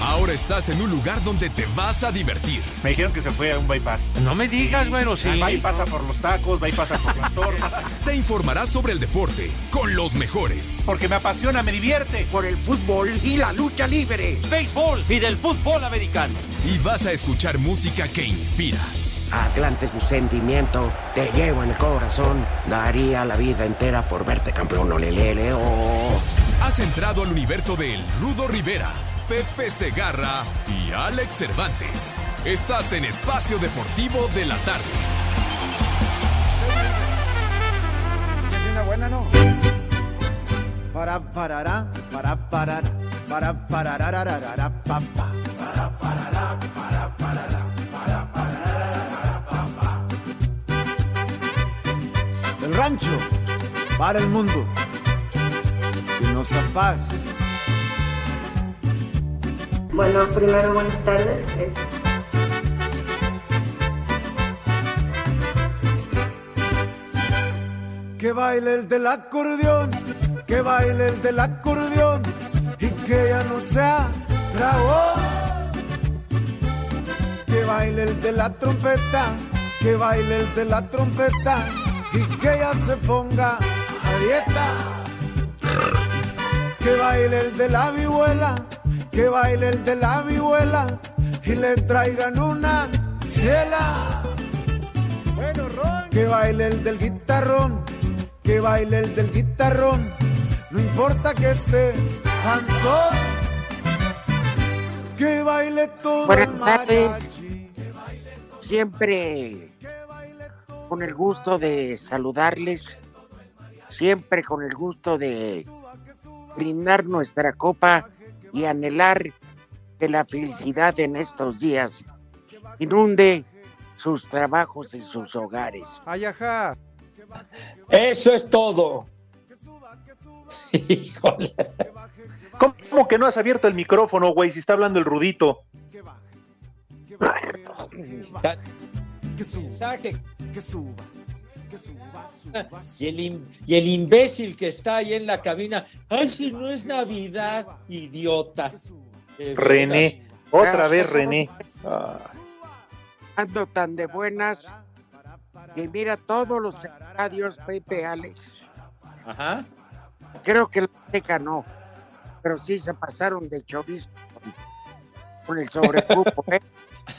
Ahora estás en un lugar donde te vas a divertir. Me dijeron que se fue a un bypass. No me digas, bueno, sí. Va y pasa por los tacos, va y pasa por las tortas. Te informarás sobre el deporte con los mejores. Porque me apasiona, me divierte. Por el fútbol y la lucha libre. Béisbol y del fútbol americano. Y vas a escuchar música que inspira. Atlante es mi sentimiento, te llevo en el corazón. Daría la vida entera por verte campeón, olelele, oh. Has entrado al universo de El Rudo Rivera, Pepe Segarra y Alex Cervantes. Estás en Espacio Deportivo de la Tarde. Es una buena, ¿no? Para parará, para parar, para parará, pa, pa. Para parará, para parará, para parará, pa, pa. Del rancho para el mundo y nos a paz. Bueno, primero buenas tardes. Es- Que baile el del acordeón, que baile el del acordeón y que ya no sea dragón. Que baile el de la trompeta, que baile el de la trompeta y que ya se ponga a dieta. Que baile el de la vihuela, que baile el de la vihuela y le traigan una chela. Bueno, Ron. Que baile el del guitarrón, que baile el del guitarrón, no importa que esté cansón. Que baile todo Buenas tardes. Siempre con el gusto de saludarles, siempre con el gusto de brindar nuestra copa y anhelar que la felicidad en estos días inunde sus trabajos y sus hogares. Ay, ajá. Eso es todo. Híjole. ¿Cómo que no has abierto el micrófono, güey, si está hablando el rudito? Que suba, que suba, que suba, suba, Y el, im- y el imbécil que está ahí en la cabina. Ay, si no es Navidad, idiota. De René. Otra vez René. Ah, Ando tan de buenas que mira todos los estadios Pepe Alex. Ajá. Creo que la Azteca no, pero sí se pasaron de chorizo con, con el sobrecupo, ¿eh?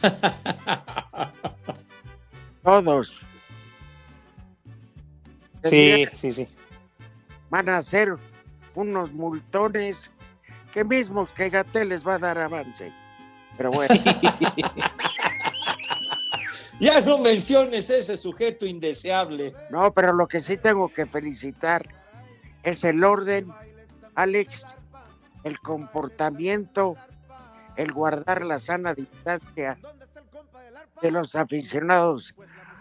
Todos. Sí, sí, sí. Van a hacer unos multones que mismos que Gatel les va a dar avance. Pero bueno, Ya no menciones ese sujeto indeseable. no, pero lo que sí tengo que felicitar es el orden, Alex, el comportamiento, el guardar la sana distancia de los aficionados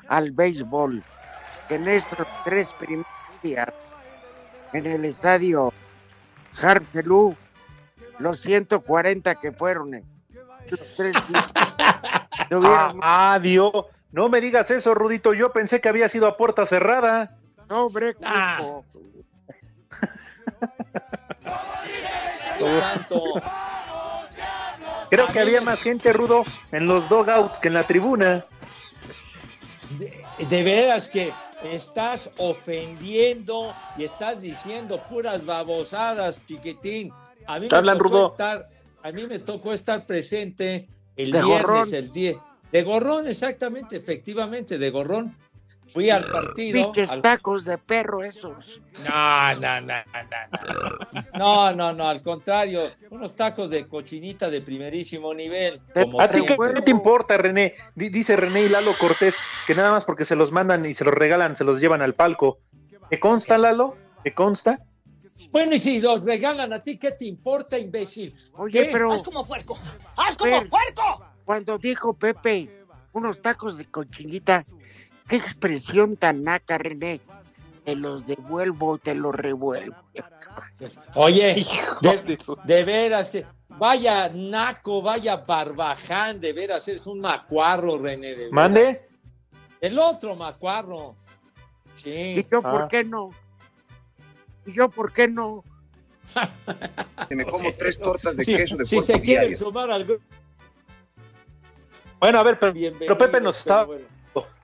al béisbol, que en estos tres primeros días en el estadio Harpelú, los 140 que fueron en los tres días, tuvieron Ah, Dios. No me digas eso, Rudito. Yo pensé que había sido a puerta cerrada. sobre Ah. cupo. Tanto. Creo que había más gente, Rudo, en los dogouts que en la tribuna. De, veras que estás ofendiendo y estás diciendo puras babosadas, chiquitín. A mí Te hablan, tocó Rudo. estar, a mí me tocó estar presente el De viernes, gorrón. el 10. De gorrón, exactamente, efectivamente, de gorrón. Fui al partido. Pinches al- tacos de perro esos. No, no, no, no, no. No, no, no, al contrario, unos tacos de cochinita de primerísimo nivel. Como ¿A ti qué, te importa, René? Di- Dice René y Lalo Cortés que nada más porque se los mandan y se los regalan, se los llevan al palco. ¿Te consta, Lalo? ¿Te consta? Bueno, y si los regalan a ti, ¿qué te importa, imbécil? Oye, ¿Qué? pero ¡Haz como puerco! ¡Haz como puerco! cuando dijo Pepe unos tacos de cochinita, qué expresión tan naca, René. Te los devuelvo, te los revuelvo. Oye, de, de veras que vaya naco, vaya barbaján, de veras eres un macuarro, René. de. Mande. El otro macuarro. ¿Y Sí. yo por Ah. qué no? ¿Y yo por qué no? Que me como tres tortas de Si, queso de si se quieren diarias. sumar al grupo, Bueno, a ver, pero, Pepe nos estaba. pero bueno.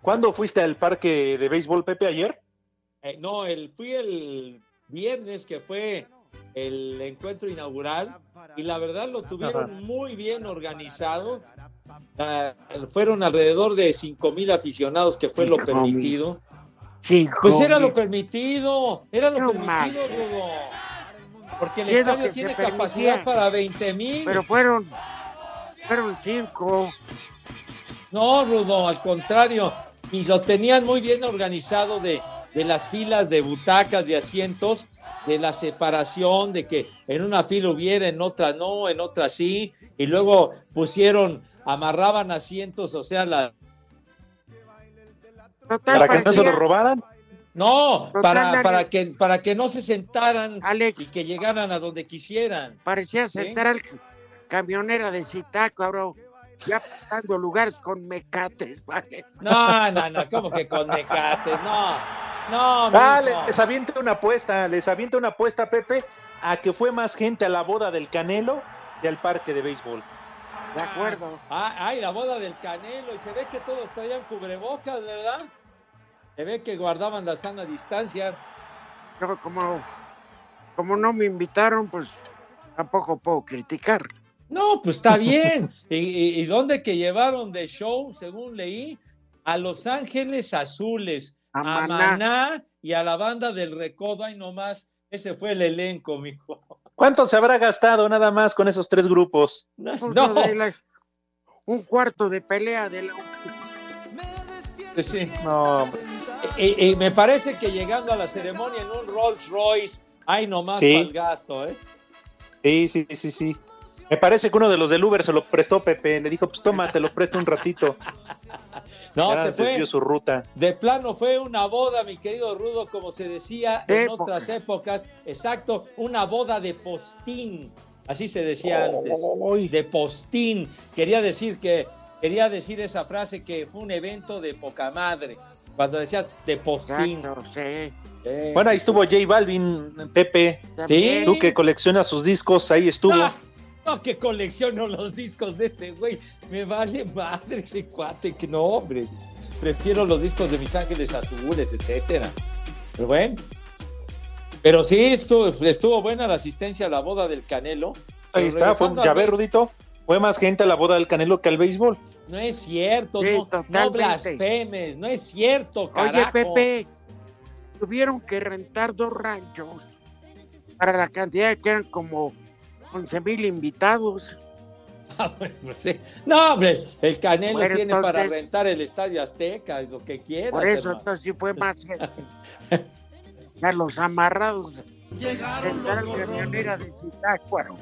¿Cuándo fuiste al parque de béisbol, Pepe, ayer? Eh, no, el, fui el viernes que fue el encuentro inaugural y la verdad lo tuvieron muy bien organizado. Ah, fueron alrededor de cinco mil aficionados, que fue lo Cinco permitido. Sí, Pues era lo permitido, era lo No permitido. Rudo. Porque el estadio tiene permitía. capacidad para 20 mil. Pero fueron, fueron cinco. No, Rudo, al contrario. Y lo tenían muy bien organizado de, de las filas de butacas, de asientos, de la separación, de que en una fila hubiera, en otra no, en otra sí. Y luego pusieron, amarraban asientos, o sea, la, Total, Para que no se parecía- lo robaran. no, Total, para, para, que, para que no se sentaran y que llegaran a donde quisieran. parecía sentar al camionera de Citaco, ahora ya pasando lugares con mecates, ¿vale? No, no, no, como que con mecates, no, no, Ah, mijo. les avienta una apuesta, les avienta una apuesta, Pepe, a que fue más gente a la boda del Canelo que al parque de béisbol. De acuerdo. Ah, ay, la boda del Canelo, y se ve que todos traían cubrebocas, ¿verdad? Se ve que guardaban la sana distancia. Pero como, como no me invitaron, pues tampoco puedo criticar. No, pues está bien. ¿Y, y, y dónde que llevaron de show, según leí? A Los Ángeles Azules, A a Maná. Maná y a la banda del Recodo, ahí nomás. Ese fue el elenco, mijo. ¿Cuánto se habrá gastado nada más con esos tres grupos? No, la- un cuarto de pelea de la pues sí. No. Y, y me parece que llegando a la ceremonia en un Rolls Royce, ahí nomás Sí. para el gasto, ¿eh? Sí, sí, sí, sí. Me parece que uno de los del Uber se lo prestó Pepe. Le dijo, pues toma, te lo presto un ratito. No, Ya se fue. desvió su ruta. De plano fue una boda, mi querido Rudo, como se decía De en época. otras épocas. Exacto, una boda de postín. Así se decía antes. De postín. Quería decir que quería decir esa frase que fue un evento de poca madre. Cuando decías de postín. Exacto, sí. Bueno, ahí estuvo J Balvin, Pepe. También, Tú que coleccionas sus discos, ahí estuvo. Ah, no, que colecciono los discos de ese güey. Me vale madre ese cuate, que no, hombre. Prefiero los discos de Mis Ángeles Azules, etcétera. Pero bueno. Pero sí, estuvo, estuvo buena la asistencia a la boda del Canelo. Ahí está, fue, ya ves, Rudito. Fue más gente a la boda del Canelo que al béisbol. No es cierto, Sí, no, blasfemes, no es cierto, carajo. Oye, Pepe, tuvieron que rentar dos ranchos para la cantidad que eran como 11 mil invitados. Ah, bueno, sí. No, hombre, el Canelo Bueno, tiene para entonces- rentar el Estadio Azteca, lo que quieras. Por eso, hermano. entonces sí fue más gente. Ya los amarrados. Sentaron camionera de Zitácuaro.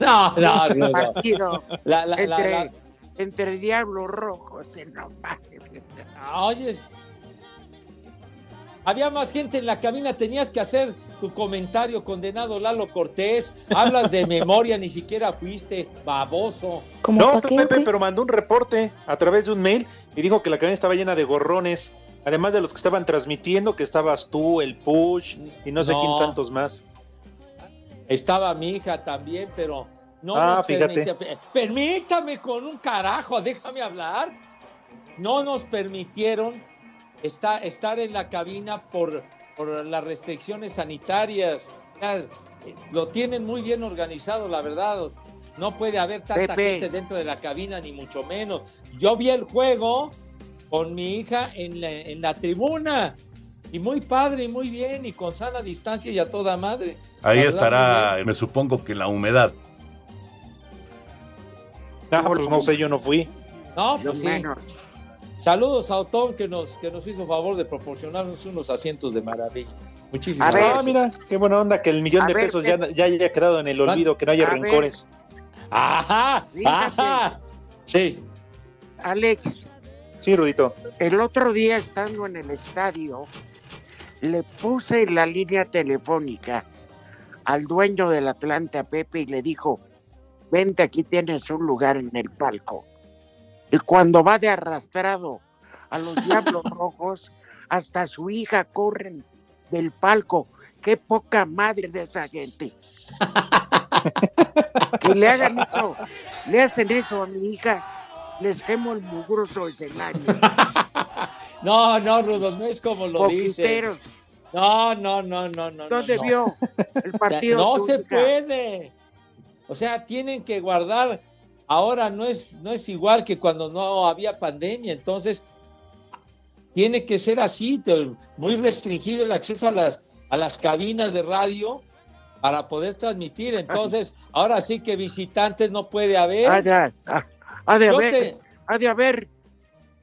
No, no, no, no. Partido La, la, entre, la- entre diablos rojos. No mames. Ah, Oye, había más gente en la cabina, tenías que hacer tu comentario, condenado Lalo Cortés. Hablas de memoria, ni siquiera fuiste baboso. No, Pepe, pero mandó un reporte a través de un mail y dijo que la cabina estaba llena de gorrones. Además de los que estaban transmitiendo, que estabas tú, el Push y no sé No. quién tantos más. Estaba mi hija también, pero no Ah, nos fíjate. permite- Permítame con un carajo, déjame hablar. No nos permitieron esta- estar en la cabina por, por las restricciones sanitarias. Lo tienen muy bien organizado, la verdad. No puede haber tanta Pepe. gente dentro de la cabina, ni mucho menos. Yo vi el juego con mi hija en la, en la tribuna. Y muy padre, y muy bien, y con sana distancia y a toda madre. Ahí verdad, estará, me supongo que la humedad. Ah, pues no sé, yo no fui. No, Yo pues sí. Saludos a Otón que nos, que nos hizo favor de proporcionarnos unos asientos de maravilla. Muchísimas ver. Ah, gracias. mira, qué buena onda que el millón A de ver, pesos ya, ya haya quedado en el olvido, que no haya A ver. rencores. Ajá, Fíjate. ajá. Sí. Alex, Sí, Rudito. el otro día estando en el estadio, le puse la línea telefónica al dueño del Atlante, a Pepe, y le dijo, vente, aquí tienes un lugar en el palco. Y cuando va de arrastrado a los Diablos Rojos, hasta su hija corren del palco. Qué poca madre de esa gente. que le hagan eso, le hacen eso a mi hija, les quemo el mugroso escenario. No, no, Rudo, no es como lo. Poquiteros, No, no, no, no, no. ¿dónde no, no. vio el partido? No se puede. O sea, tienen que guardar. Ahora no es, no es igual que cuando no había pandemia. Entonces, tiene que ser así, muy restringido el acceso a las, a las cabinas de radio para poder transmitir. Entonces, ahora sí que visitantes no puede haber. Ha de, ha- ha de haber, te- ha de haber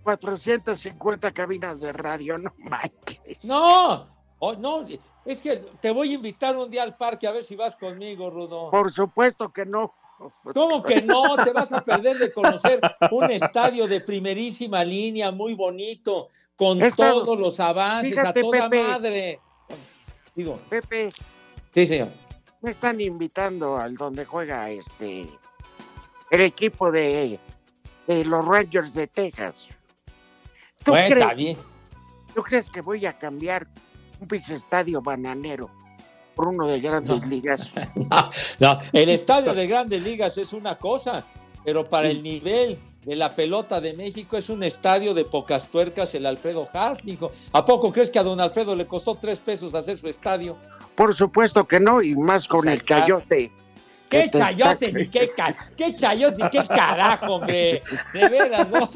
450 cabinas de radio, no manches. No, oh, no, es que te voy a invitar un día al parque a ver si vas conmigo, Rudo. Por supuesto que no. ¿Cómo que no? Te vas a perder de conocer un estadio de primerísima línea, muy bonito, con todos los avances, Fíjate, a toda Pepe. madre. Digo, Pepe, sí, señor. me están invitando al donde juega este el equipo de, de los Rangers de Texas. ¿Tú, Bueno, crees. ¿Tú crees que voy a cambiar un pinche estadio bananero por uno de grandes ligas? No, el estadio de grandes ligas es una cosa, pero para el nivel de la pelota de México es un estadio de pocas tuercas el Alfredo Harp, hijo. ¿A poco crees que a don Alfredo le costó tres pesos hacer su estadio? Por supuesto que no, y más con O sea, el cayote. ¿Qué chayote? Ni qué, ca- qué chayote, ni qué carajo, hombre. De veras, ¿no?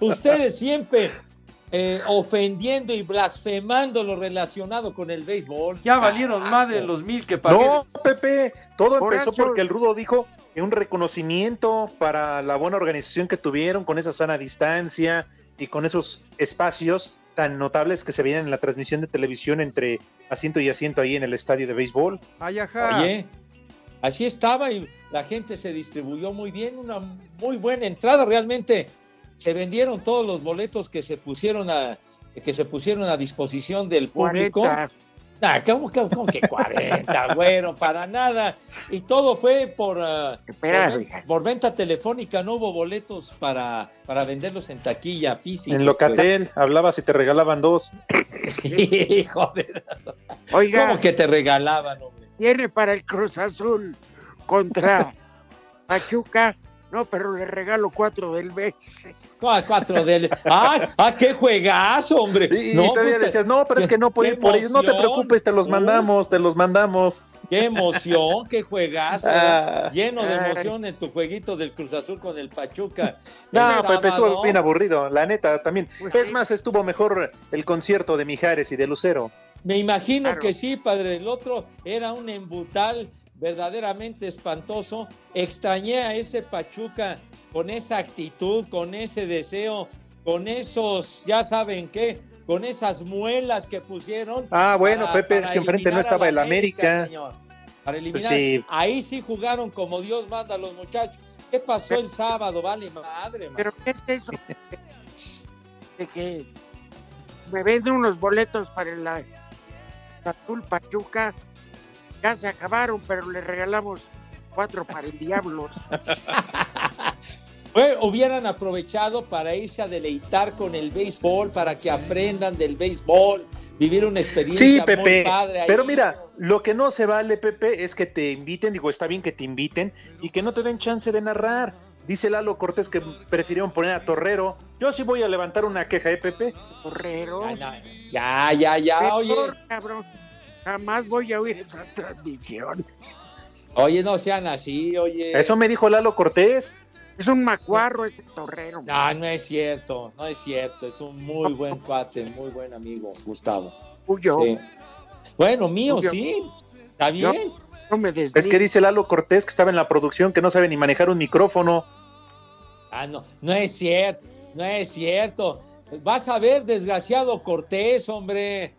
Ustedes siempre eh, ofendiendo y blasfemando lo relacionado con el béisbol. Ya valieron más de los mil que pagué. No, Pepe, todo Por empezó eso- porque el Rudo dijo que un reconocimiento para la buena organización que tuvieron con esa sana distancia y con esos espacios tan notables que se veían en la transmisión de televisión entre asiento y asiento ahí en el estadio de béisbol. Ay, ajá. Oye, así estaba y la gente se distribuyó muy bien, una muy buena entrada. Realmente se vendieron todos los boletos que se pusieron a que se pusieron a disposición del público. 40. Ah, ¿cómo, cómo- cómo que 40, güero? Para nada. Y todo fue por, ah, por, ven- venta telefónica, no hubo boletos para, para venderlos en taquilla física. En Locatel hablabas y te regalaban dos. Hijo de... Oiga, ¿Cómo que te regalaban, hombre? tiene para el Cruz Azul contra Pachuca. No, pero le regalo cuatro del B. Ah, cuatro del... ¡Ah, ah, qué juegazo, hombre! Y, y No, todavía decías, no, pero es que no puedo qué ir por ellos. No te preocupes, te los mandamos, te los mandamos. ¡Qué emoción! ¡Qué juegazo! Ah. Lleno de emoción en tu jueguito del Cruz Azul con el Pachuca. No, El Pepe, estuvo sábado. bien aburrido, la neta también. Pues Es sí. más, estuvo mejor el concierto de Mijares y de Lucero. Me imagino Claro. que sí, padre. El otro era un embutal verdaderamente espantoso. Extrañé a ese Pachuca con esa actitud, con ese deseo, con esos, ya saben qué, con esas muelas que pusieron. Ah, bueno, para- Pepe, para es que enfrente no estaba el América. señor. Para eliminar. Pues sí. Ahí sí jugaron como Dios manda a los muchachos. ¿Qué pasó el sábado? Vale, madre. Pero ¿qué es eso? De que me venden unos boletos para el Azul Pachuca. Ya se acabaron, pero le regalamos cuatro para el Diablos. Fue- hubieran aprovechado para irse a deleitar con el béisbol, para que aprendan del béisbol, vivir una experiencia Sí, muy Pepe, padre ahí. pero mira, lo que no se vale, Pepe, es que te inviten, digo, está bien que te inviten y que no te den chance de narrar. Dice Lalo Cortés que prefirieron poner a Torrero. Yo sí voy a levantar una queja, ¿eh, Pepe? No, Ya, ya, ya, Mejor, oye, cabrón. Jamás voy a oír esa transmisión. oye, no sean así, oye. Eso me dijo Lalo Cortés. Es un macuarro ese torrero. No, no es cierto, no es cierto, es un muy buen cuate, muy buen amigo, Gustavo. Tuyo. Sí. Bueno, mío, sí, está Yo- bien. No me Es que dice Lalo Cortés que estaba en la producción, que no sabe ni manejar un micrófono. Ah, no, no es cierto, no es cierto. Vas a ver, desgraciado Cortés, hombre.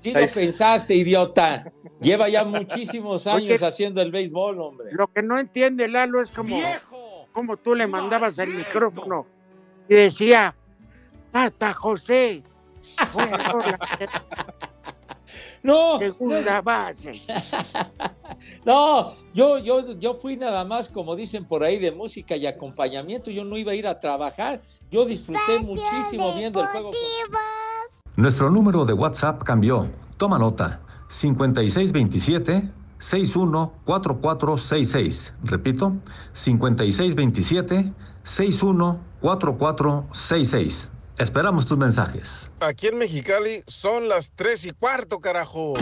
Sí lo pensaste, idiota. Lleva ya muchísimos años Oye, haciendo el béisbol, hombre. Lo que no entiende Lalo es como, como tú le mandabas el micrófono y decía, Tata José, fuera por la No, segunda base. No, yo, yo, yo fui nada más, como dicen por ahí, de música y acompañamiento. Yo no iba a ir a trabajar. Yo disfruté muchísimo viendo el juego. Nuestro número de WhatsApp cambió. Toma nota. 5627 614466. Repito, 5627 614466. Esperamos tus mensajes. Aquí en Mexicali son las tres y cuarto, carajo.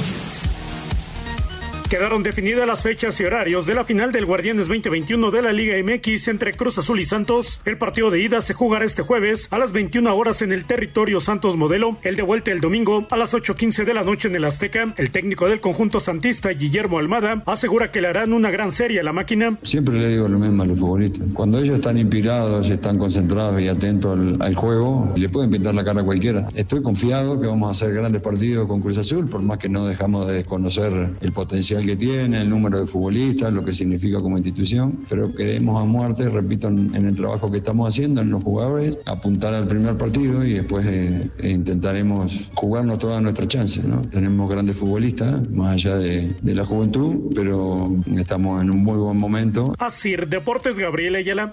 Quedaron definidas las fechas y horarios de la final del Guardianes 2021 de la Liga MX entre Cruz Azul y Santos. El partido de ida se jugará este jueves a las 21 horas en el territorio Santos Modelo. El de vuelta el domingo a las 8.15 de la noche en el Azteca. El técnico del conjunto santista, Guillermo Almada, asegura que le harán una gran serie a la máquina. Siempre le digo lo mismo a los futbolistas. Cuando ellos están inspirados, están concentrados y atentos al, al juego, le pueden pintar la cara a cualquiera. Estoy confiado que vamos a hacer grandes partidos con Cruz Azul, por más que no dejamos de desconocer el potencial que tiene, el número de futbolistas, lo que significa como institución, pero queremos a muerte, repito, en, en el trabajo que estamos haciendo, en los jugadores, apuntar al primer partido y después eh, intentaremos jugarnos todas nuestras chances. ¿no? Tenemos grandes futbolistas, más allá de, de la juventud, pero estamos en un muy buen momento. Así, Deportes Gabriel Ayala.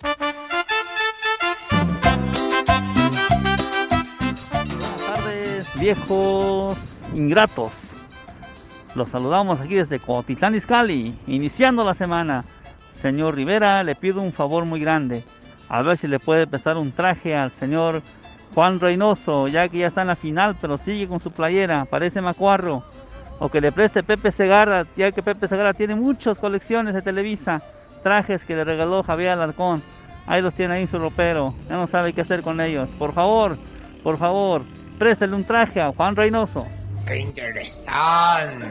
tardes, viejos ingratos. Los saludamos aquí desde Cotitlán Izcalli, iniciando la semana. Señor Rivera, le pido un favor muy grande. A ver si le puede prestar un traje al señor Juan Reynoso, ya que ya está en la final, pero sigue con su playera, parece macuarro. O que le preste Pepe Segarra, ya que Pepe Segarra tiene muchas colecciones de Televisa, trajes que le regaló Javier Alarcón. Ahí los tiene ahí en su ropero, ya no sabe qué hacer con ellos. Por favor, por favor, préstele un traje a Juan Reynoso. ¡Qué interesante!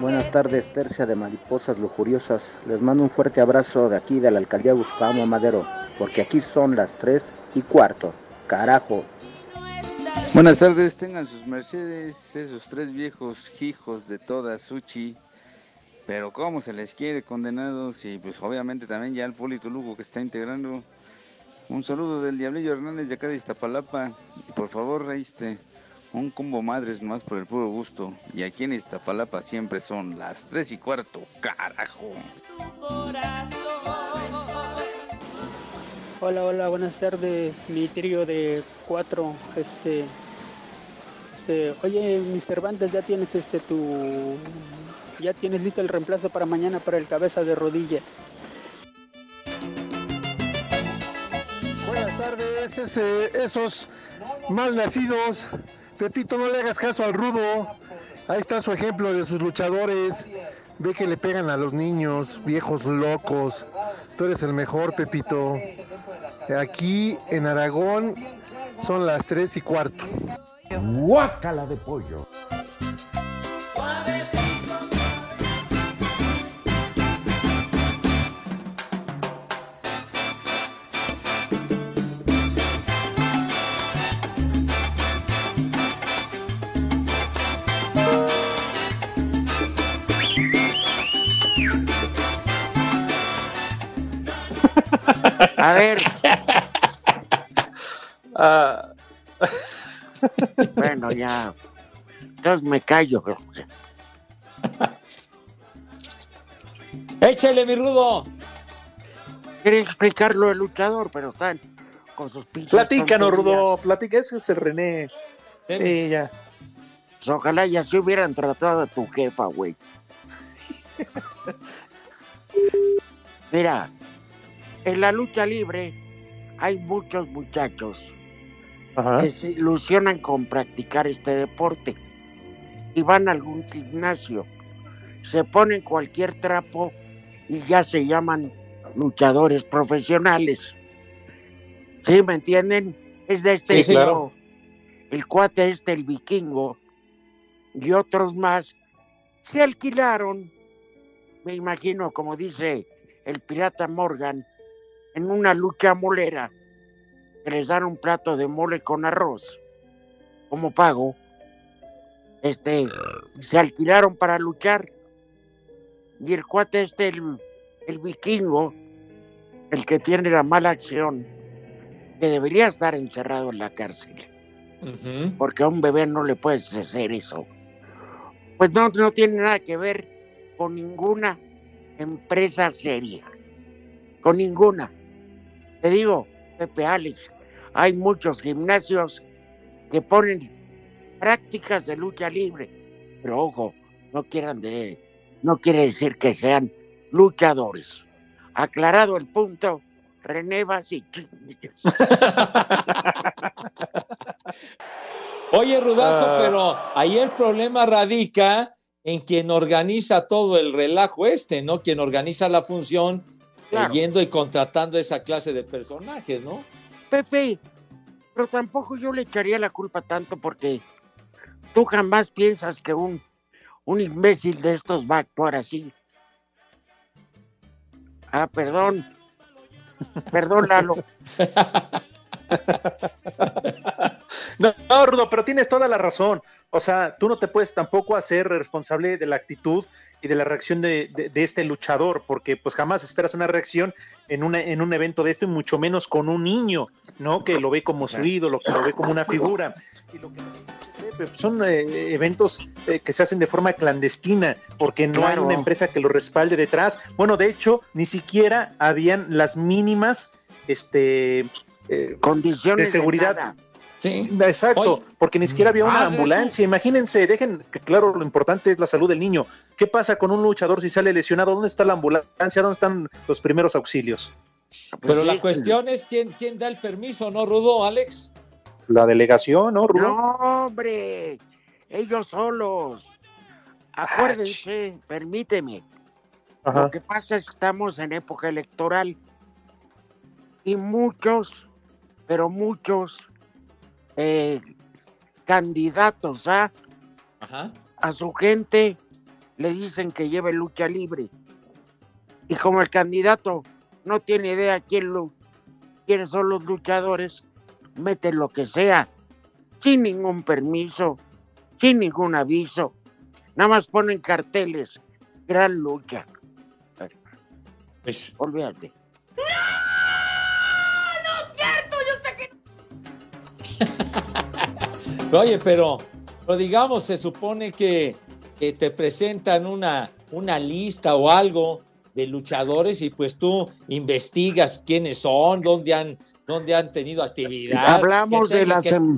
Buenas tardes, tercia de mariposas lujuriosas. Les mando un fuerte abrazo de aquí de la alcaldía Gustavo Madero, porque aquí son las 3 y cuarto. Carajo. Buenas tardes, tengan sus mercedes, esos tres viejos hijos de toda Suchi. Pero cómo se les quiere condenados y pues obviamente también ya el Polito Lugo que está integrando. Un saludo del Diablillo Hernández de acá de Iztapalapa. Y por favor, este, un combo madres más por el puro gusto. Y aquí en Iztapalapa siempre son las tres y cuarto, carajo. Hola, hola, buenas tardes, mi trío de cuatro, este, este, oye, mis Cervantes, ya tienes este tu, ya tienes listo el reemplazo para mañana para el cabeza de rodilla. Buenas tardes, ese- esos mal nacidos. Pepito, no le hagas caso al rudo. Ahí está su ejemplo de sus luchadores. Ve que le pegan a los niños, viejos locos. Tú eres el mejor, Pepito. Aquí en Aragón son las tres y cuarto. Guácala de pollo. A ver. Ah, Bueno, ya. Entonces me callo. Échale, mi rudo. Quería explicarlo el luchador, pero están con sus pinches. platícanos. Rudo, platica, ese es el René. Sí, ya. Pues ojalá ya se hubieran tratado a tu jefa, güey. Mira, en la lucha libre hay muchos muchachos que se ilusionan con practicar este deporte y van a algún gimnasio, se ponen cualquier trapo y ya se llaman luchadores profesionales. ¿Sí me entienden? Es de este Sí, claro. El cuate este, el vikingo, y otros más, se alquilaron, me imagino, como dice el pirata Morgan, en una lucha molera, que les dan un plato de mole con arroz como pago, este, se alquilaron para luchar. Y el cuate este, el, el vikingo, el que tiene la mala acción, que debería estar encerrado en la cárcel, porque a un bebé no le puedes hacer eso. Pues no, no tiene nada que ver con ninguna empresa seria, con ninguna. Te digo, Pepe Alex, hay muchos gimnasios que ponen prácticas de lucha libre, pero ojo, no quieran de, no quiere decir que sean luchadores. Aclarado el punto, René Basi. Oye, Rudazo, Ah. pero ahí el problema radica en quien organiza todo el relajo este, ¿no? Quien organiza la función, Claro. yendo y contratando esa clase de personajes, ¿no? Pepe, pero tampoco yo le echaría la culpa tanto porque tú jamás piensas que un, un imbécil de estos va a actuar así. Ah, perdón. Perdón, Lalo. No, no, Rudo, pero tienes toda la razón. O sea, tú no te puedes tampoco hacer responsable de la actitud y de la reacción de, de- de este luchador, porque pues jamás esperas una reacción en, una, en un evento de esto y mucho menos con un niño, ¿no? Que lo ve como su ídolo, que lo ve como una figura. Y lo que Pepe, son eh, eventos eh, que se hacen de forma clandestina, porque no Claro. hay una empresa que lo respalde detrás. Bueno, de hecho, ni siquiera habían las mínimas este, eh, Condiciones de seguridad. Sí. Exacto, Oye, porque ni siquiera había una madre, ambulancia. Imagínense, dejen que claro, lo importante es la salud del niño. ¿Qué pasa con un luchador si sale lesionado? ¿Dónde está la ambulancia? ¿Dónde están los primeros auxilios? Pero sí. la cuestión es quién, quién da el permiso, ¿no, Rudo, Alex? La delegación, ¿no, Rudo? No, hombre, ellos solos. Acuérdense, permíteme. Ajá. Lo que pasa es que estamos en época electoral y muchos, pero muchos eh, candidatos ¿ah? Ajá. a su gente le dicen que lleve lucha libre. Y como el candidato no tiene idea quién lo, quiénes son los luchadores, mete lo que sea, sin ningún permiso, sin ningún aviso. Nada más ponen carteles, gran lucha. Pues, Olvídate. Oye, pero, pero digamos, se supone que, que te presentan una, una lista o algo de luchadores y pues tú investigas quiénes son, dónde han, dónde han tenido actividad. Hablamos de las... que, em-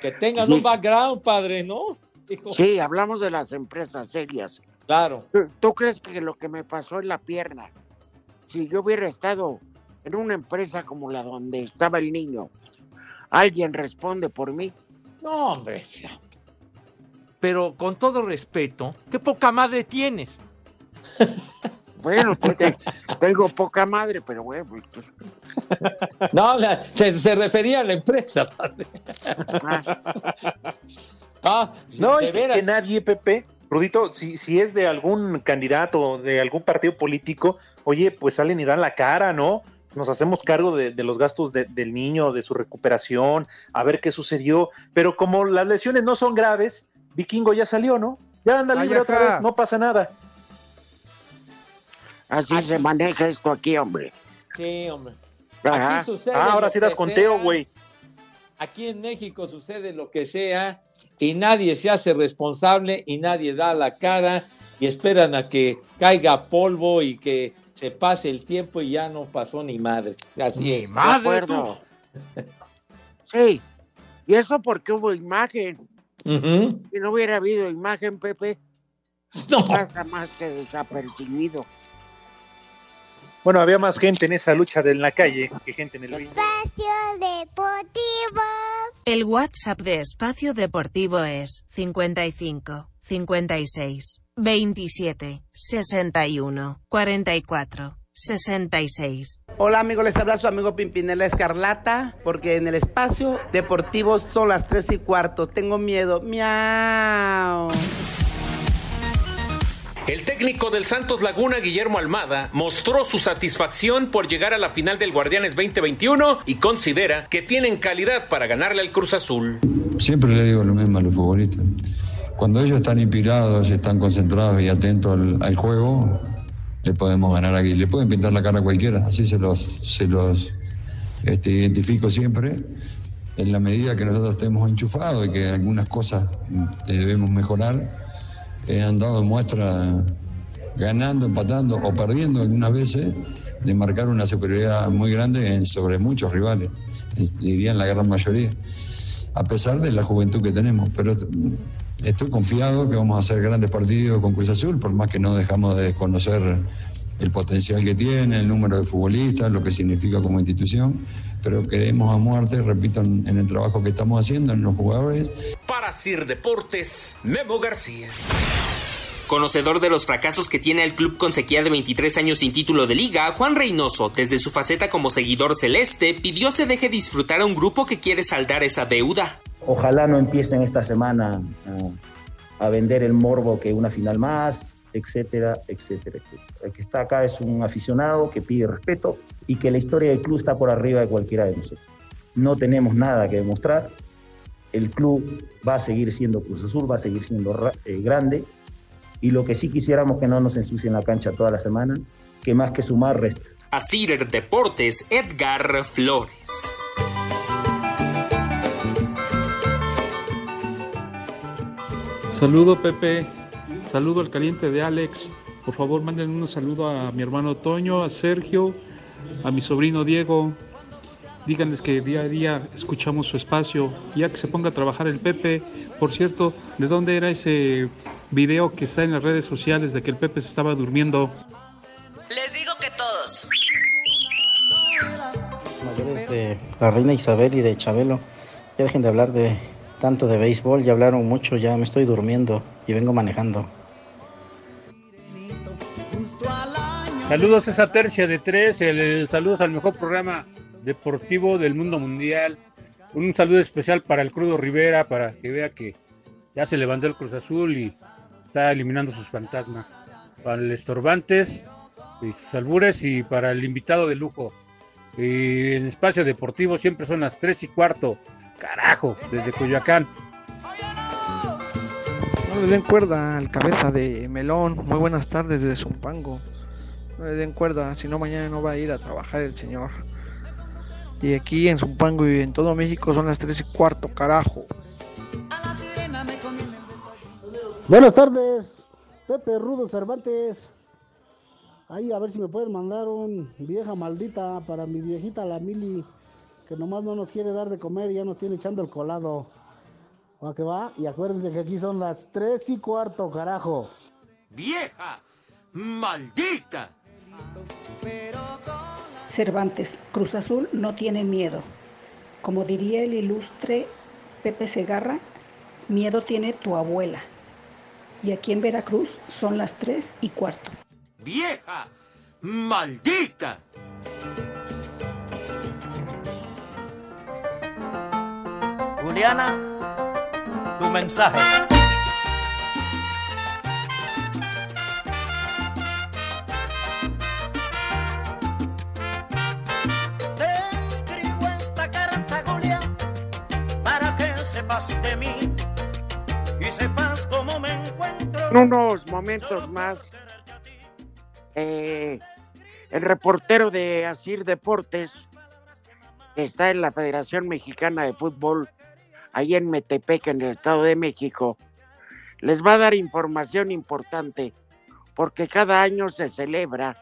que tengan Sí. un background, padre, ¿no? Dijo, Sí, hablamos de las empresas serias. Claro. ¿Tú, tú crees que lo que me pasó en la pierna, si yo hubiera estado en una empresa como la donde estaba el niño, alguien responde por mí? No, hombre. Pero con todo respeto, qué poca madre tienes. Bueno, pues, te- tengo poca madre, pero bueno. pues, No, la- se, se refería a la empresa, padre. Ah, No, de y que, veras. que nadie, Pepe, Rudito, si, si es de algún candidato, de algún partido político, oye, pues salen y dan la cara, ¿no? Nos hacemos cargo de, de los gastos de- del niño, de su recuperación, a ver qué sucedió. Pero como las lesiones no son graves, Vikingo ya salió, ¿no? Ya anda Ay, libre otra vez, no pasa nada. Así se maneja esto aquí, hombre. Sí, hombre. Ajá. Aquí sucede. Ah, ahora sí das conteo, güey. Aquí en México sucede lo que sea y nadie se hace responsable y nadie da la cara y esperan a que caiga polvo y que se pase el tiempo y ya no pasó ni madre. Así Ni es. madre acuerdo. Sí. Y eso porque hubo imagen. Ujú. Si no hubiera habido imagen, Pepe, No. pasa más que desapercibido. Bueno, había más gente en esa lucha de en la calle que gente en el ring. Espacio Deportivo. El WhatsApp de Espacio Deportivo es 55 56 27 61 44 66. Hola amigos, les habla su amigo Pimpinela Escarlata, porque en el espacio deportivo son las 3 y cuarto. Tengo miedo. Miau. El técnico del Santos Laguna, Guillermo Almada, mostró su satisfacción por llegar a la final del Guardianes 2021 y considera que tienen calidad para ganarle al Cruz Azul. Siempre le digo lo mismo a los futbolistas. Cuando ellos están inspirados, están concentrados y atentos al, juego, le podemos ganar aquí. Le pueden pintar la cara a cualquiera, así se los, se los este, identifico siempre. En la medida que nosotros estemos enchufados y que algunas cosas eh, debemos mejorar, eh, han dado muestra ganando, empatando o perdiendo algunas veces de marcar una superioridad muy grande en, sobre muchos rivales, es- diría en la gran mayoría, a pesar de la juventud que tenemos. Pero mm, estoy confiado que vamos a hacer grandes partidos con Cruz Azul, por más que no dejamos de desconocer el potencial que tiene, el número de futbolistas, lo que significa como institución, pero creemos a muerte, repito, en, en el trabajo que estamos haciendo, en los jugadores, Para Sir Deportes, Memo García. Conocedor de los fracasos que tiene el club con sequía de 23 años sin título de liga, Juan Reynoso, desde su faceta como seguidor celeste, pidió se deje disfrutar a un grupo que quiere saldar esa deuda. Ojalá no empiecen esta semana a, vender el morbo que una final más, etcétera, etcétera, etcétera. El que está acá es un aficionado que pide respeto y que la historia del club está por arriba de cualquiera de nosotros. No tenemos nada que demostrar. El club va a seguir siendo Cruz Azul, va a seguir siendo eh, grande. Y lo que sí quisiéramos que no nos ensucien la cancha toda la semana, que más que sumar, resta. A Sir Deportes, Edgar Flores. Saludo Pepe, saludo al caliente de Alex. Por favor, manden un saludo a mi hermano Toño, a Sergio, a mi sobrino Diego. Díganles que día a día escuchamos su espacio, ya que se ponga a trabajar el Pepe. Por cierto, ¿de dónde era ese video que está en las redes sociales de que el Pepe se estaba durmiendo? Les digo que todos. mayores de la reina Isabel y de Chabelo. Ya dejen de hablar de tanto de béisbol, ya hablaron mucho, ya me estoy durmiendo y vengo manejando. Saludos a esa tercia de tres, el, el- saludos al mejor programa deportivo del mundo mundial. Un saludo especial para el Crudo Rivera, para que vea que ya se levantó el Cruz Azul y está eliminando sus fantasmas. Para el Estorbantes y sus albures y para el invitado de lujo. En espacio deportivo siempre son las tres y cuarto. Carajo, desde Coyoacán. No le den cuerda al cabeza de melón. Muy buenas tardes desde Zumpango. No le den cuerda, si no mañana no va a ir a trabajar el señor. Y aquí en Zumpango y en todo México son las 3 y cuarto, carajo. Buenas tardes, Pepe Rudo Cervantes. Ahí a ver si me pueden mandar un vieja maldita para mi viejita la Mili, que nomás no nos quiere dar de comer y ya nos tiene echando el colado. ¿Va que va? Y acuérdense que aquí son las tres y cuarto, carajo. ¡Vieja! ¡Maldita! Cervantes, Cruz Azul no tiene miedo. Como diría el ilustre Pepe Segarra, miedo tiene tu abuela. Y aquí en Veracruz son las 3 y cuarto. ¡Vieja! ¡Maldita! Juliana, tu mensaje. Te escribo esta carta, Julia, para que sepas de mí y sepas cómo me encuentro. En unos momentos más, eh, el reportero de Asir Deportes, que está en la Federación Mexicana de Fútbol, ahí en Metepec, en el Estado de México, les va a dar información importante, porque cada año se celebra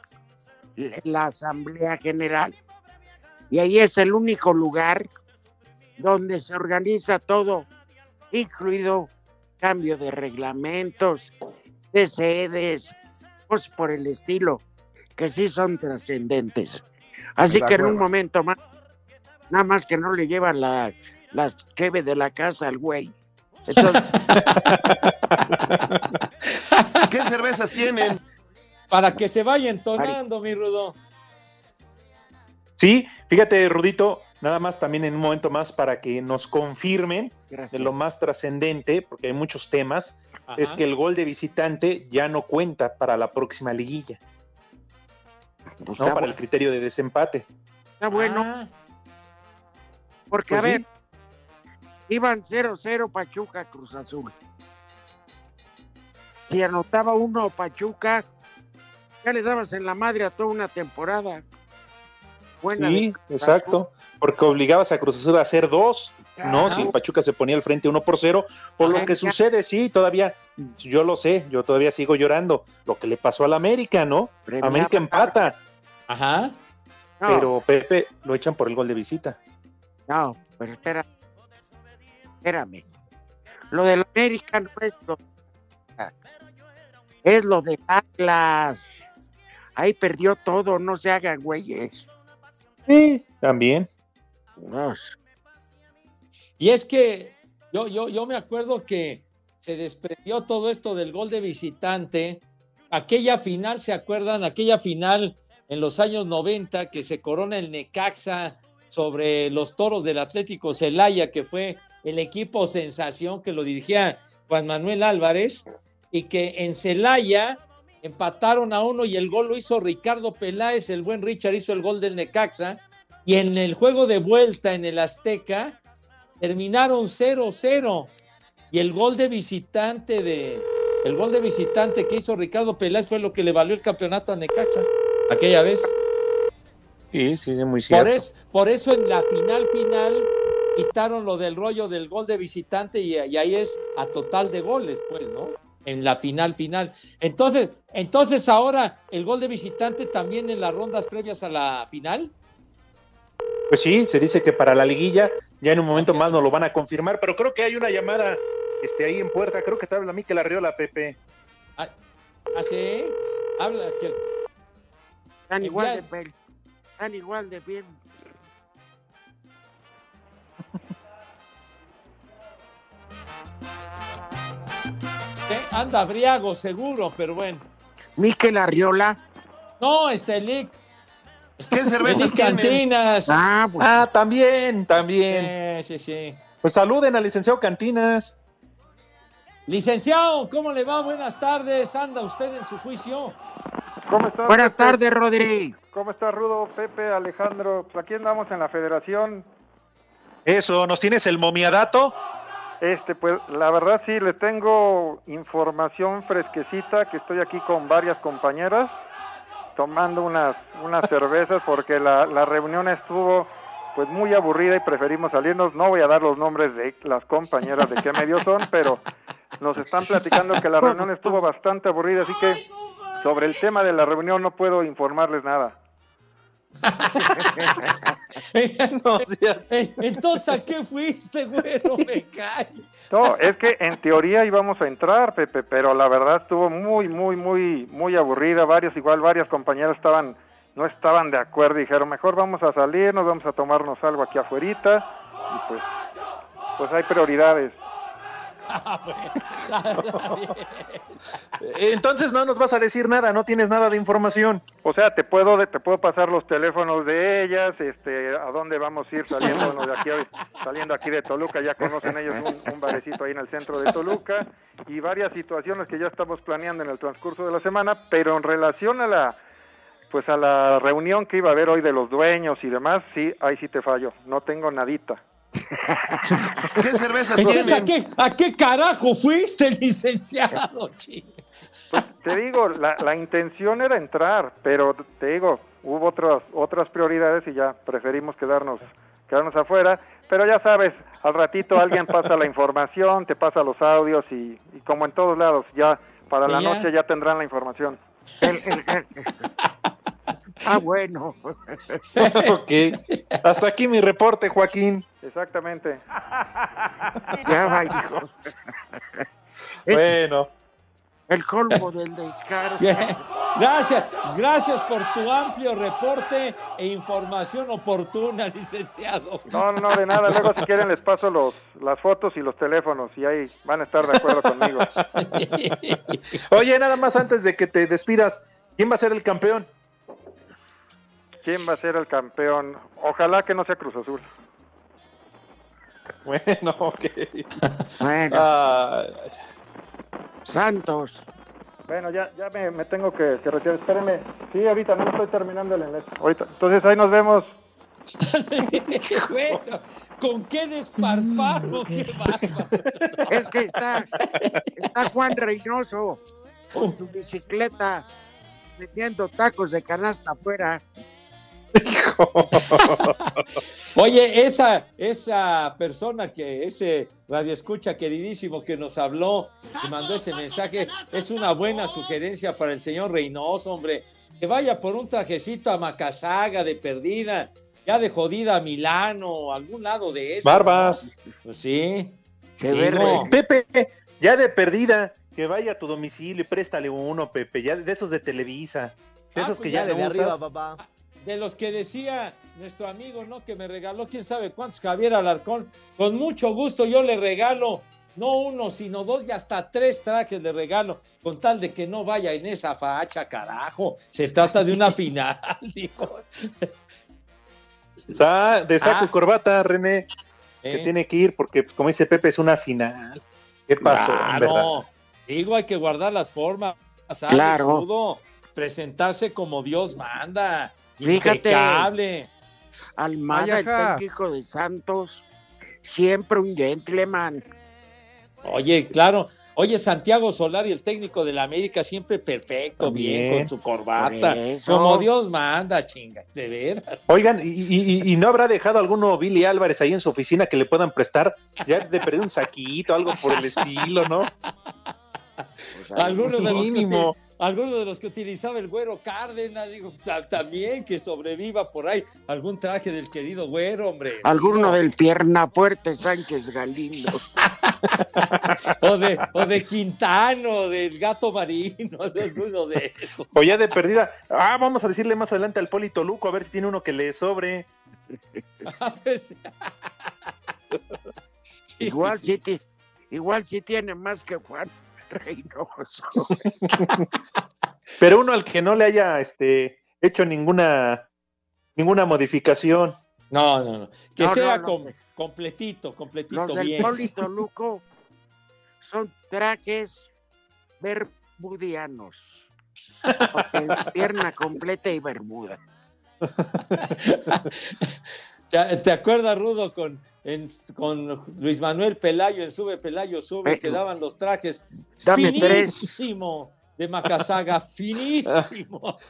la Asamblea General, y ahí es el único lugar donde se organiza todo, incluido cambio de reglamentos, de sedes, cosas por el estilo, que sí son trascendentes. Así que en un momento más, nada más que no le llevan la, la cheve de la casa al güey. Entonces, ¿Qué cervezas tienen? Para que se vaya entonando, mi Rudo. Sí, fíjate, Rudito, nada más también en un momento más para que nos confirmen de lo más trascendente, porque hay muchos temas, es que el gol de visitante ya no cuenta para la próxima liguilla, ¿no? está Para bueno. el criterio de desempate. está bueno. Porque, Pues a sí. Iban 0-0 Pachuca Cruz Azul. si anotaba uno Pachuca, ya le dabas en la madre a toda una temporada. Buena Sí, exacto. Porque obligabas a Cruz Azul a hacer dos, ¿no? Si Pachuca se ponía al frente uno por cero. O lo que sucede, sí, todavía, yo lo sé, yo todavía sigo llorando. Lo que le pasó al América, ¿no? Premiaba. América empata, Ajá. No, pero Pepe lo echan por el gol de visita. no, pero espera, espérame. Lo del América no es lo es lo del Atlas. Ahí perdió todo, no se hagan güeyes. Sí, también. No, Y es que yo, yo, yo me acuerdo que se desprendió todo esto del gol de visitante. Aquella final, ¿se acuerdan? Aquella final en los años 90 que se corona el Necaxa sobre los toros del Atlético Celaya, que fue el equipo sensación que lo dirigía Juan Manuel Álvarez, y que en Celaya empataron a uno y el gol lo hizo Ricardo Peláez, el buen Richard hizo el gol del Necaxa, y en el juego de vuelta en el Azteca terminaron 0-0 y el gol de visitante de el gol de visitante que hizo Ricardo Peláez fue lo que le valió el campeonato a Necaxa aquella vez. Sí, sí, sí, muy Por, cierto. es- por eso en la final final quitaron lo del rollo del gol de visitante y, y ahí es a total de goles, pues, ¿no? En la final final. Entonces, entonces ahora el gol de visitante también en las rondas previas a la final. Pues sí, se dice que para la liguilla ya en un momento más nos lo van a confirmar, pero creo que hay una llamada este, ahí en puerta. Creo que te habla Miquel Arriola, Pepe. Así, habla que están igual de Envía- pel- están igual de bien. Eh, anda briago seguro, pero bueno. Miquel Arriola. No, este Lick. ¿Qué cervezas? Cantinas. Ah, pues, Ah, también, también. Sí, sí, sí. Pues saluden al licenciado Cantinas. Licenciado, ¿cómo le va? Buenas tardes. ¿Anda usted en su juicio? ¿Cómo estás? buenas tardes, Rodri. ¿Cómo estás, Rudo, Pepe, Alejandro? Pues aquí andamos en la federación. Eso, ¿nos tienes el momiadato? Este, pues, la verdad sí, le tengo información fresquecita, que estoy aquí con varias compañeras, tomando unas, unas cervezas, porque la, la reunión estuvo, pues, muy aburrida y preferimos salirnos. No voy a dar los nombres de las compañeras de qué medio son, pero nos están platicando que la reunión estuvo bastante aburrida, así que sobre el tema de la reunión no puedo informarles nada. No Entonces, ¿a qué fuiste, güero? Me cae. No, es que en teoría íbamos a entrar, Pepe, pero la verdad estuvo muy, muy, muy, muy aburrida. Varios, igual varias compañeras estaban, no estaban de acuerdo. Dijeron, mejor vamos a salir, nos vamos a tomarnos algo aquí afuerita. Y pues, pues hay prioridades. Ah, bueno, está bien. Entonces no nos vas a decir nada, no tienes nada de información. O sea, te puedo, te puedo pasar los teléfonos de ellas, este, a dónde vamos a ir saliendo de aquí, saliendo aquí de Toluca. Ya conocen ellos un, un barecito ahí en el centro de Toluca y varias situaciones que ya estamos planeando en el transcurso de la semana. Pero en relación a la, pues a la reunión que iba a haber hoy de los dueños y demás, sí, ahí sí te fallo. No tengo nadita. ¿Qué cervezas Entonces, ¿a qué, ¿a qué carajo fuiste, licenciado? chico? Te digo, la, la intención era entrar, pero te digo, hubo otras otras prioridades y ya preferimos quedarnos quedarnos afuera, pero ya sabes, al ratito alguien pasa la información, te pasa los audios y, y como en todos lados, ya para la noche ya tendrán la información. El- el- el- ah, bueno. ok. Hasta aquí mi reporte, Joaquín. Exactamente. ya va, hijo. Bueno. El colmo del descaro. Gracias, gracias por tu amplio reporte e información oportuna, licenciado. No, no, no, de nada. Luego si quieren les paso los las fotos y los teléfonos y ahí van a estar de acuerdo conmigo. Oye, nada más antes de que te despidas, ¿quién va a ser el campeón? ¿Quién va a ser el campeón? Ojalá que no sea Cruz Azul. Bueno, ok. Bueno, Ah, Santos. Bueno, ya, ya me, me tengo que, que retirar. Espérenme. Sí, ahorita no estoy terminando el enlace. Ahorita. Entonces ahí nos vemos. bueno, ¿con qué desparpajo? Qué bárbaro. Es que está, está Juan Reynoso. con su bicicleta vendiendo tacos de canasta afuera. Oye, esa, esa persona que, ese radioescucha queridísimo que nos habló y mandó ese mensaje, es una buena sugerencia para el señor Reynoso, hombre. Que vaya por un trajecito a Macasaga de perdida, ya de jodida a Milano, algún lado de eso. Barbas. Pues sí. Pepe, ya de perdida, que vaya a tu domicilio y préstale uno, Pepe, ya de esos de Televisa, de Ah, esos que pues ya no de arriba, usas. papá. De los que decía nuestro amigo, ¿no? Que me regaló quién sabe cuántos, Javier Alarcón. Con mucho gusto yo le regalo, no uno, sino dos y hasta tres trajes de regalo, con tal de que no vaya en esa facha, carajo. Se trata de una final, dijo. Sa- de saco Ah. y corbata, René, que Eh. tiene que ir porque, pues, como dice Pepe, es una final. ¿Qué pasó? Claro. Digo, hay que guardar las formas, ¿sabes, Claro. Rudo? Presentarse como Dios manda. Fíjate. Impecable. Almada, el técnico de Santos, siempre un gentleman. Oye, claro. Oye, Santiago Solari, el técnico de la América, siempre perfecto, bien, con su corbata. Como Dios manda, chinga, de veras. Oigan, ¿y, y- y- y no habrá dejado alguno Billy Álvarez ahí en su oficina que le puedan prestar? Ya de perder un saquito, algo por el estilo, ¿no? Algunos de, los que Mínimo. Algunos de los que utilizaba el güero Cárdenas, digo, ta- también que sobreviva por ahí algún traje del querido güero, hombre. Alguno del pierna fuerte Sánchez Galindo. O de, o de Quintano, del gato marino, de alguno de esos. O ya de perdida. Ah, vamos a decirle más adelante al Polito Luco a ver si tiene uno que le sobre. A ver si- igual sí, igual sí tiene más que Juan Reynoso. Pero uno al que no le haya este, hecho ninguna, ninguna modificación. No, no, no. Que No, sea no, com- completito, completito, Los del bien. Polito Luco son trajes bermudianos. Pierna completa y bermuda. ¿Te, te acuerdas, Rudo, con, en- con Luis Manuel Pelayo en Sube Pelayo Sube, Eh, que daban los trajes dame tres. finísimo de Macasaga, finísimo.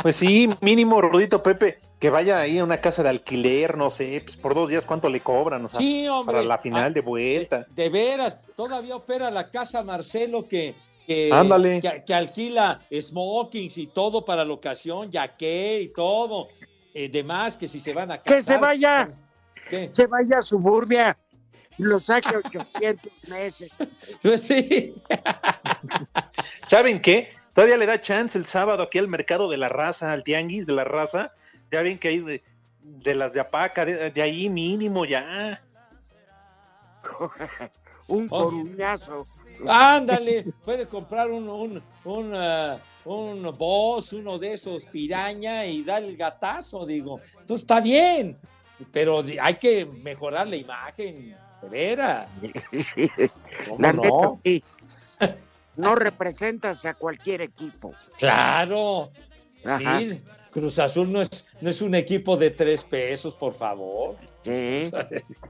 Pues sí, mínimo, Rudito Pepe, que vaya ahí a una casa de alquiler, no sé, pues por dos días cuánto le cobran, o sea, Sí, hombre. para la final Ah, de vuelta. De veras, todavía opera la casa Marcelo que, que, Ándale. que, que alquila smokings y todo para la ocasión, yaqué y todo. Eh, demás, que si se van a casar. Que se vaya, ¿Qué? se vaya a Suburbia y lo saque 800 meses. Pues sí. ¿Saben qué? Todavía le da chance el sábado aquí al mercado de la raza, al tianguis de la raza. Ya ven que hay de, de las de Apaca, de, de ahí mínimo ya. Un Oh. coruñazo. Ándale, puede comprar un, un, un, ah, un boss, uno de esos piraña y dar el gatazo, digo. Entonces está bien, pero hay que mejorar la imagen, de veras. ¿Cómo La no? neta. No representas a cualquier equipo. Claro, Ajá. sí, Cruz Azul no es, no es un equipo de tres pesos, por favor. Sí.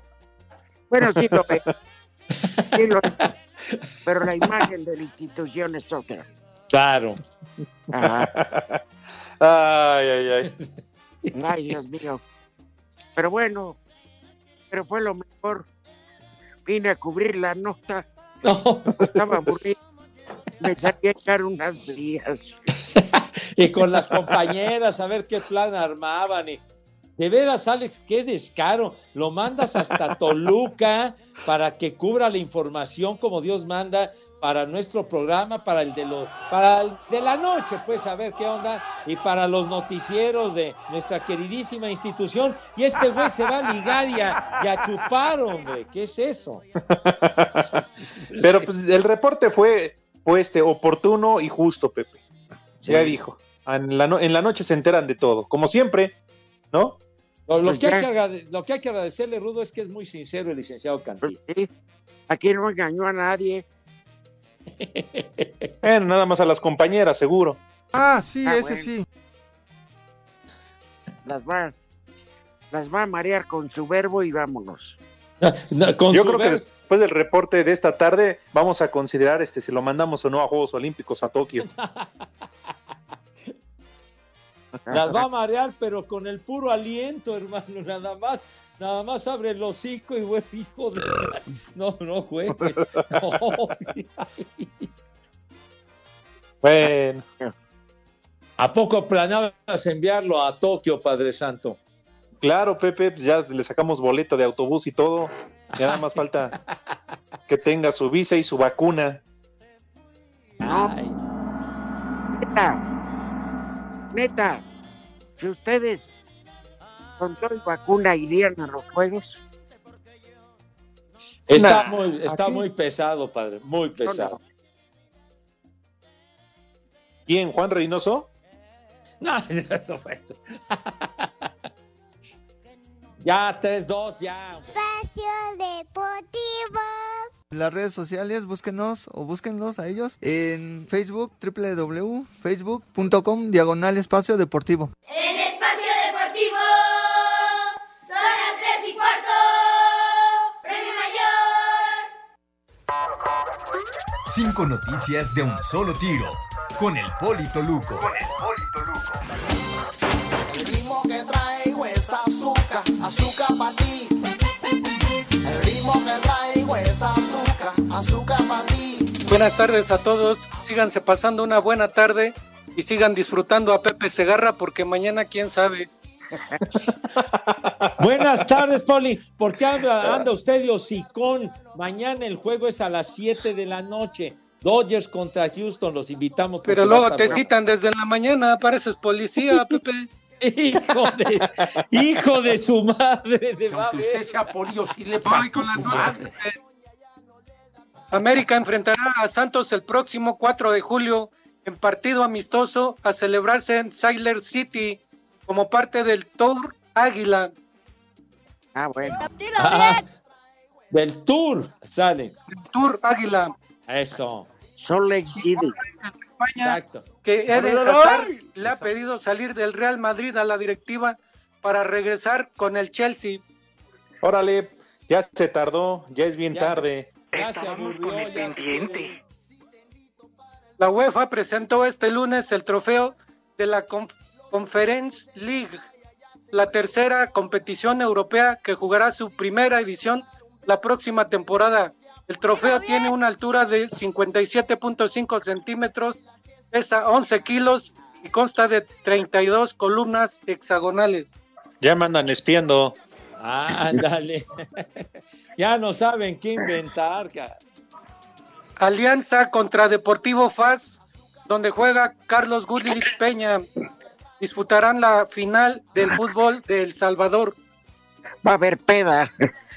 Bueno, sí lo. Sí lo es. Pero la imagen de la institución es otra. Claro. Ajá. Ay, ay, ay. Ay, Dios mío. Pero bueno, pero fue lo mejor. Vine a cubrir la nota. Estaba aburrido. Me saqué a echar unas días. y con las compañeras a ver qué plan armaban. Y, de veras, Alex, qué descaro. Lo mandas hasta Toluca para que cubra la información como Dios manda para nuestro programa, para el de los, para el de la noche, pues a ver qué onda, y para los noticieros de nuestra queridísima institución. Y este güey se va a ligar y a, y a chupar, hombre. ¿Qué es eso? Pero pues el reporte fue, fue este, oportuno y justo, Pepe. Ya Sí. dijo. En la, no- en la noche se enteran de todo, como siempre, ¿no? Lo, lo Pues que hay ya. que agrade- lo que hay que agradecerle, Rudo, es que es muy sincero el licenciado Cantillo. Sí. Aquí no engañó a nadie. Bueno, nada más a las compañeras, seguro. Ah, sí, Ah, ese bueno. sí. Las va, las va a marear con su verbo y vámonos. No, con Yo su creo que después del reporte de esta tarde, vamos a considerar este si lo mandamos o no a Juegos Olímpicos a Tokio. Las va a marear, pero con el puro aliento, hermano, nada más, nada más abre el hocico y güey, hijo de... No, no juegues. No. Bueno. ¿A poco planeabas enviarlo a Tokio, Padre Santo? Claro, Pepe, pues ya le sacamos boleto de autobús y todo. Ya nada más falta que tenga su visa y su vacuna. Neta, neta, si ustedes con todo y vacuna irían a los juegos. Está, Nah, muy, está aquí- muy pesado, padre, muy pesado. ¿Quién, Juan Reynoso? No, no, bueno. ya, 3-2, ya. Espacio Deportivo. En las redes sociales, búsquenos o búsquenlos a ellos en Facebook, www.facebook.com, diagonal espacio deportivo. En Espacio Deportivo. Son las 3 y cuarto. Premio Mayor. Cinco noticias de un solo tiro. Con el Polito Luco. El ritmo que traigo es azúcar, azúcar para ti. El ritmo que traigo es azúcar, azúcar para ti. Buenas tardes a todos, síganse pasando una buena tarde y sigan disfrutando a Pepe Segarra porque mañana quién sabe. Buenas tardes, Poli. ¿Por qué anda, anda usted de hocicón? Mañana el juego es a las 7 de la noche. Dodgers contra Houston, los invitamos. Pero luego te citan desde la mañana, pareces policía, Pepe. Hijo de, hijo de su madre, de Aunque usted sea polio, sí le Ay, con las nuevas, Pepe. América enfrentará a Santos el próximo 4 de julio en partido amistoso a celebrarse en Sailor City como parte del Tour Águila. Ah, bueno. Ah, del Tour sale. Tour Águila. Eso. Salt Lake City. España, que Eden Hazard le ha pedido salir del Real Madrid a la directiva para regresar con el Chelsea. Órale, ya se tardó, ya es bien Ya. tarde. Aburrió, ya se quiere. La UEFA presentó este lunes el trofeo de la Conf- Conference League, la tercera competición europea que jugará su primera edición la próxima temporada. El trofeo tiene una altura de 57.5 centímetros, pesa 11 kilos y consta de 32 columnas hexagonales. Ya me andan espiando. Ah, ándale. ya no saben qué inventar, cara. Alianza contra Deportivo FAS, donde juega Carlos Gullit Peña. Disputarán la final del fútbol de El Salvador. Va a haber peda.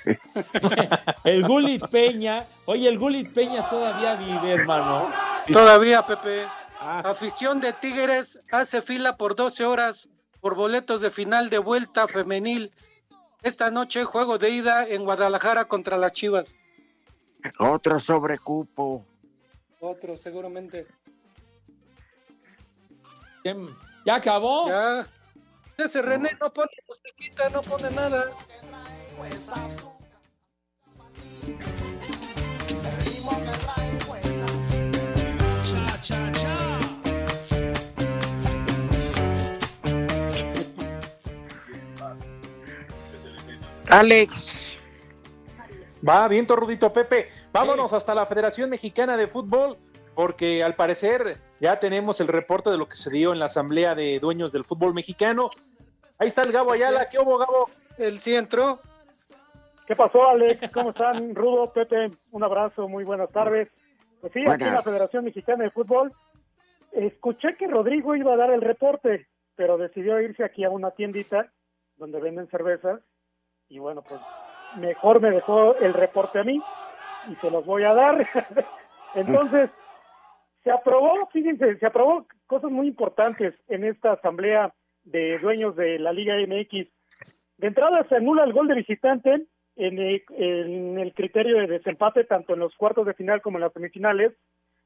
El Gulit Peña, oye, el Gulit Peña todavía vive, hermano. Todavía, Pepe. Afición de Tigres hace fila por 12 horas por boletos de final de vuelta femenil. Esta noche juego de ida en Guadalajara contra las Chivas. Otro sobrecupo. Otro, seguramente. ¿Ya acabó? Ya. Ese René no pone musiquita, no pone nada. Alex. Va, bien, Rudito Pepe. Vámonos hasta la Federación Mexicana de Fútbol, porque al parecer ya tenemos el reporte de lo que se dio en la Asamblea de Dueños del Fútbol Mexicano. Ahí está el Gabo Ayala. ¿Qué hubo, Gabo? Él sí entró. ¿Qué pasó, Alex? ¿Cómo están? Rudo, Pepe, un abrazo, muy buenas tardes. Pues sí, aquí en la. Federación Mexicana de Fútbol, escuché que Rodrigo iba a dar el reporte, pero decidió irse aquí a una tiendita donde venden cervezas y bueno, pues mejor me dejó el reporte a mí y se los voy a dar. Entonces, se aprobó, fíjense, se aprobó cosas muy importantes en esta asamblea de dueños de la Liga MX. De entrada se anula el gol de visitante en el, en el criterio de desempate tanto en los cuartos de final como en las semifinales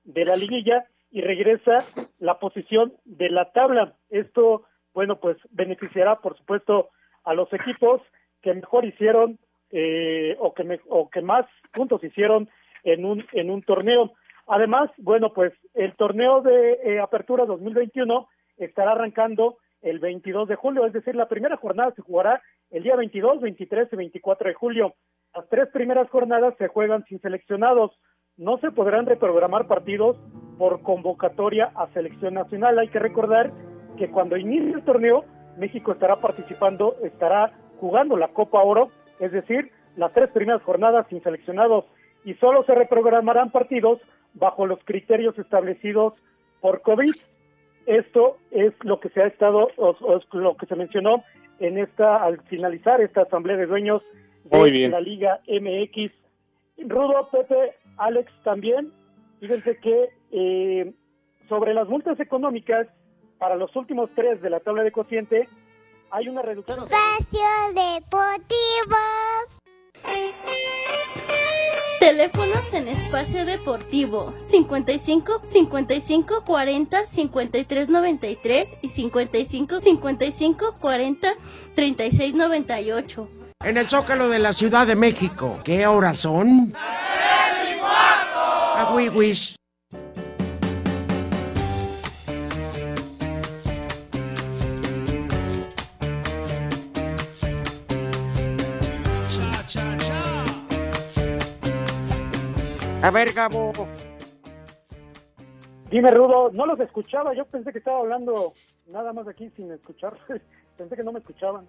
de la liguilla y regresa la posición de la tabla. Esto, bueno, pues beneficiará por supuesto a los equipos que mejor hicieron eh, o, que me- o que más puntos hicieron en un, en un torneo. Además, bueno, pues el torneo de eh, Apertura 2021 estará arrancando el 22 de julio, es decir, la primera jornada se jugará el día 22, 23 y 24 de julio. Las tres primeras jornadas se juegan sin seleccionados. No se podrán reprogramar partidos por convocatoria a selección nacional. Hay que recordar que cuando inicie el torneo, México estará participando, estará jugando la Copa Oro, es decir, las tres primeras jornadas sin seleccionados y solo se reprogramarán partidos bajo los criterios establecidos por COVID. Esto es lo que se ha estado, o, o es lo que se mencionó en esta, al finalizar esta asamblea de dueños de la Liga MX. Rudo, Pepe, Alex también. Fíjense que eh, sobre las multas económicas para los últimos tres de la tabla de cociente hay una reducción. Espacio Deportivo. Teléfonos en espacio deportivo 55 55 40 53 93 y 55 55 40 36 98. En el Zócalo de la Ciudad de México, ¿qué horas son? A Wiwis. A ver, Gabo. Dime, Rudo, no los escuchaba. Yo pensé que estaba hablando nada más aquí sin escuchar. pensé que no me escuchaban.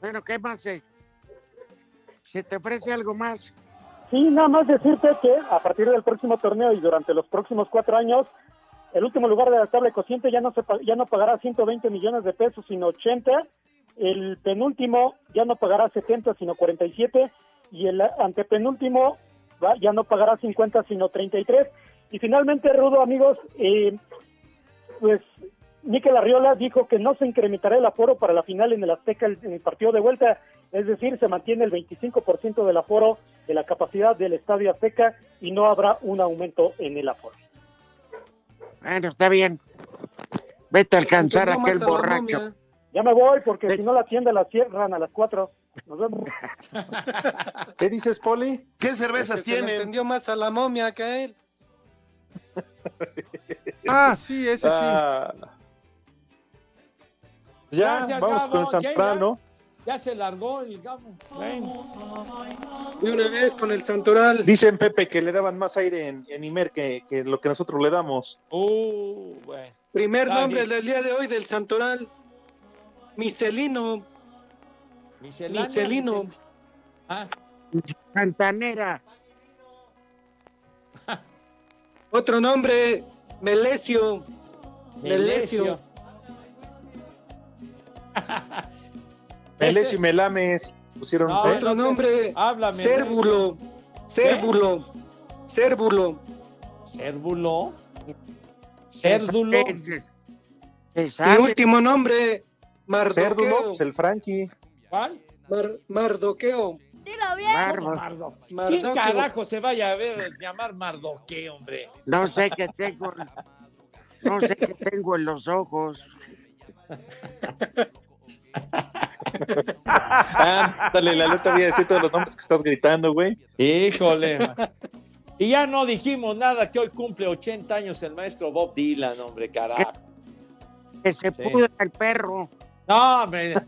Bueno, ¿qué más? Se, se te ofrece algo más? Sí, nada más decirte que a partir del próximo torneo y durante los próximos cuatro años, el último lugar de la tabla de cociente ya no, se, ya no pagará 120 millones de pesos, sino 80. El penúltimo ya no pagará 70, sino 47. Y el antepenúltimo va- ya no pagará 50, sino 33. Y finalmente, Rudo, amigos, eh, pues Mikel Arriola dijo que no se incrementará el aforo para la final en el Azteca en el partido de vuelta, es decir, se mantiene el 25% del aforo de la capacidad del Estadio Azteca y no habrá un aumento en el aforo. Bueno, está bien. Vete a alcanzar a aquel borracho. Ya me voy porque si no la tienda la cierran a las 4. Nos vemos. ¿Qué dices, Poli? ¿Qué cervezas Es que se entendió más a la momia que a él. Ah, sí, ese sí. Ah. Ya, vamos con el. Central, Ya- ¿no? Ya se largó el gamo. Ven. De una vez con el Santoral. Dicen, Pepe, que le daban más aire en, en Imer que, que lo que nosotros le damos. Uh, bueno. Primer nombre del día de hoy del Santoral. Micelino. Miscelánea, Micelino. Ah, Santanera. Otro nombre, Melesio. Melesio. Melesio. Y Melames pusieron. No, ¿eh? Otro no nombre, háblame. Cérdulo. Se Y sabe. último nombre, Cérdulo, Mardoqueo. pues el Frankie. ¿Cuál? Mar- Mardoqueo. Dilo bien. Mardo. ¿Quién Mardoqueo. carajo se vaya a ver llamar Mardoque, hombre? No sé qué tengo. No sé qué tengo en los ojos. Ah, dale, la letra voy a decir todos los nombres que estás gritando, güey. Híjole. Y ya no dijimos nada que hoy cumple 80 años el maestro Bob Dylan, hombre, carajo. Que se Sí. pudra el perro. No, hombre.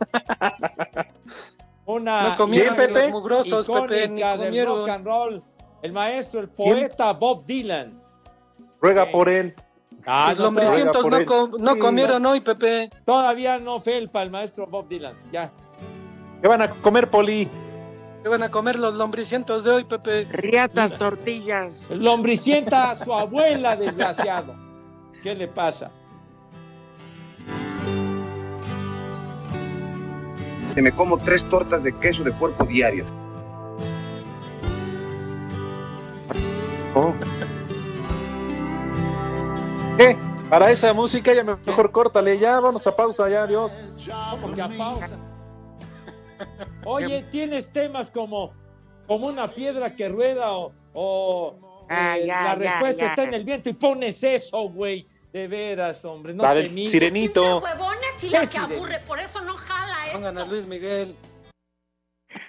Una No comieron ¿Quién, Pepe? los mugrosos, Pepe, ni del comieron. rock and roll. El maestro, el poeta Bob Dylan. Ruega por él. Ah, Los lombricientos no, com- comieron hoy, Pepe. Todavía no felpa el maestro Bob Dylan. Ya. ¿Qué van a comer, Poli? ¿Qué van a comer los lombricientos de hoy, Pepe? Riatas, tortillas. Lombricienta a su abuela, desgraciado. ¿Qué le pasa? Que me como tres tortas de queso de puerco diarias. Oh, ¿Qué? Para esa música ya me- mejor córtale, ya, vamos a pausa, ya, adiós. ¿Cómo que a pausa? Oye, tienes temas como, como una piedra que rueda o, o, Ah, eh, ya, la ya, respuesta ya. está en el viento y pones eso, güey. De veras, hombre. No La te del sirenito. huevones ¿Qué la que sirene? aburre, por eso no jala Pongan a. Luis Miguel.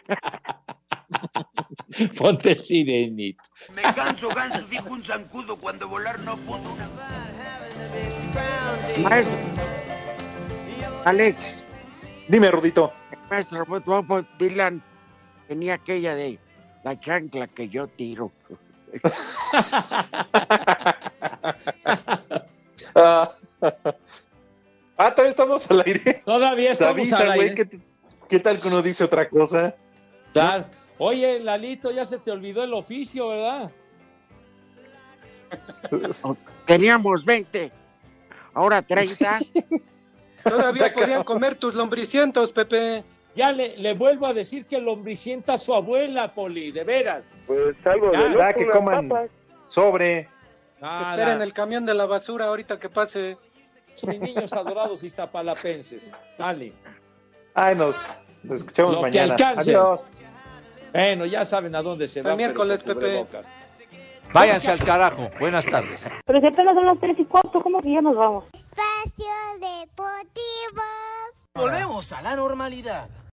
Ponte sirenito. Me canso, ganso, dijo un zancudo cuando volar no pudo. Maestro. Alex. Dime, Rudito. Maestro, pues, vamos, Dylan tenía aquella de la chancla que yo tiro. Ah, todavía estamos al aire. Todavía estamos avisa, al aire. ¿Qué, qué tal que uno dice otra cosa? Oye, Lalito, ya se te olvidó el oficio, ¿verdad? Teníamos 20, ahora 30. Todavía podían comer tus lombricientos, Pepe. Ya le, le vuelvo a decir que lombricienta a su abuela, Poli, de veras. Pues algo Ya. de Da que coman sobre. Que esperen el camión de la basura ahorita que pase. Mis niños adorados iztapalapenses. Dale. Ay, nos, nos escuchamos Lo que mañana. alcance. Adiós. Bueno, ya saben a dónde se Hasta va. miércoles, Pepe. Váyanse al carajo. Buenas tardes. Pero si apenas son las 3 y cuarto, ¿cómo que ya nos vamos? Espacio Deportivo. Volvemos a la normalidad.